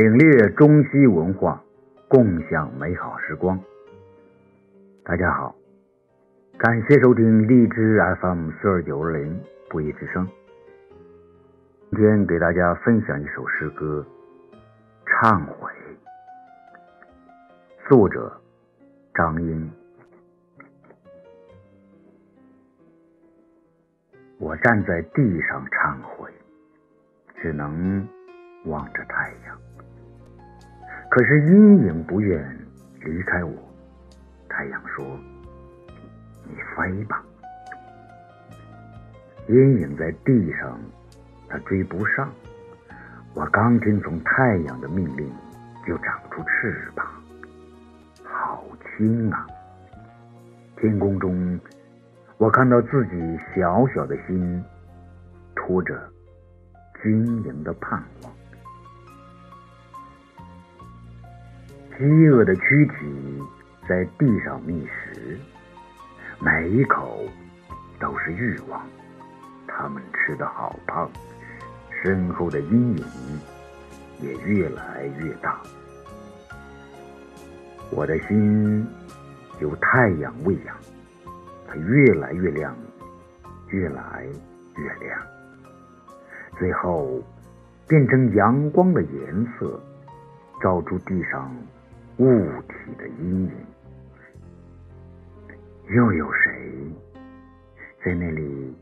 领略中西文化，共享美好时光。大家好，感谢收听荔枝 FM 四二九二零不一之声。今天给大家分享一首诗歌《忏悔》，作者张英。我站在地上忏悔，只能望着太阳。可是阴影不愿离开我。太阳说：“你飞吧。”阴影在地上，它追不上。我刚听从太阳的命令，就长出翅膀，好轻啊！天空中，我看到自己小小的心，拖着晶莹的盼望。饥饿的躯体在地上觅食，每一口都是欲望。它们吃得好胖，身后的阴影也越来越大。我的心由太阳喂养，它越来越亮，越来越亮，最后变成阳光的颜色，照出地上。物体的阴影，又有谁在那里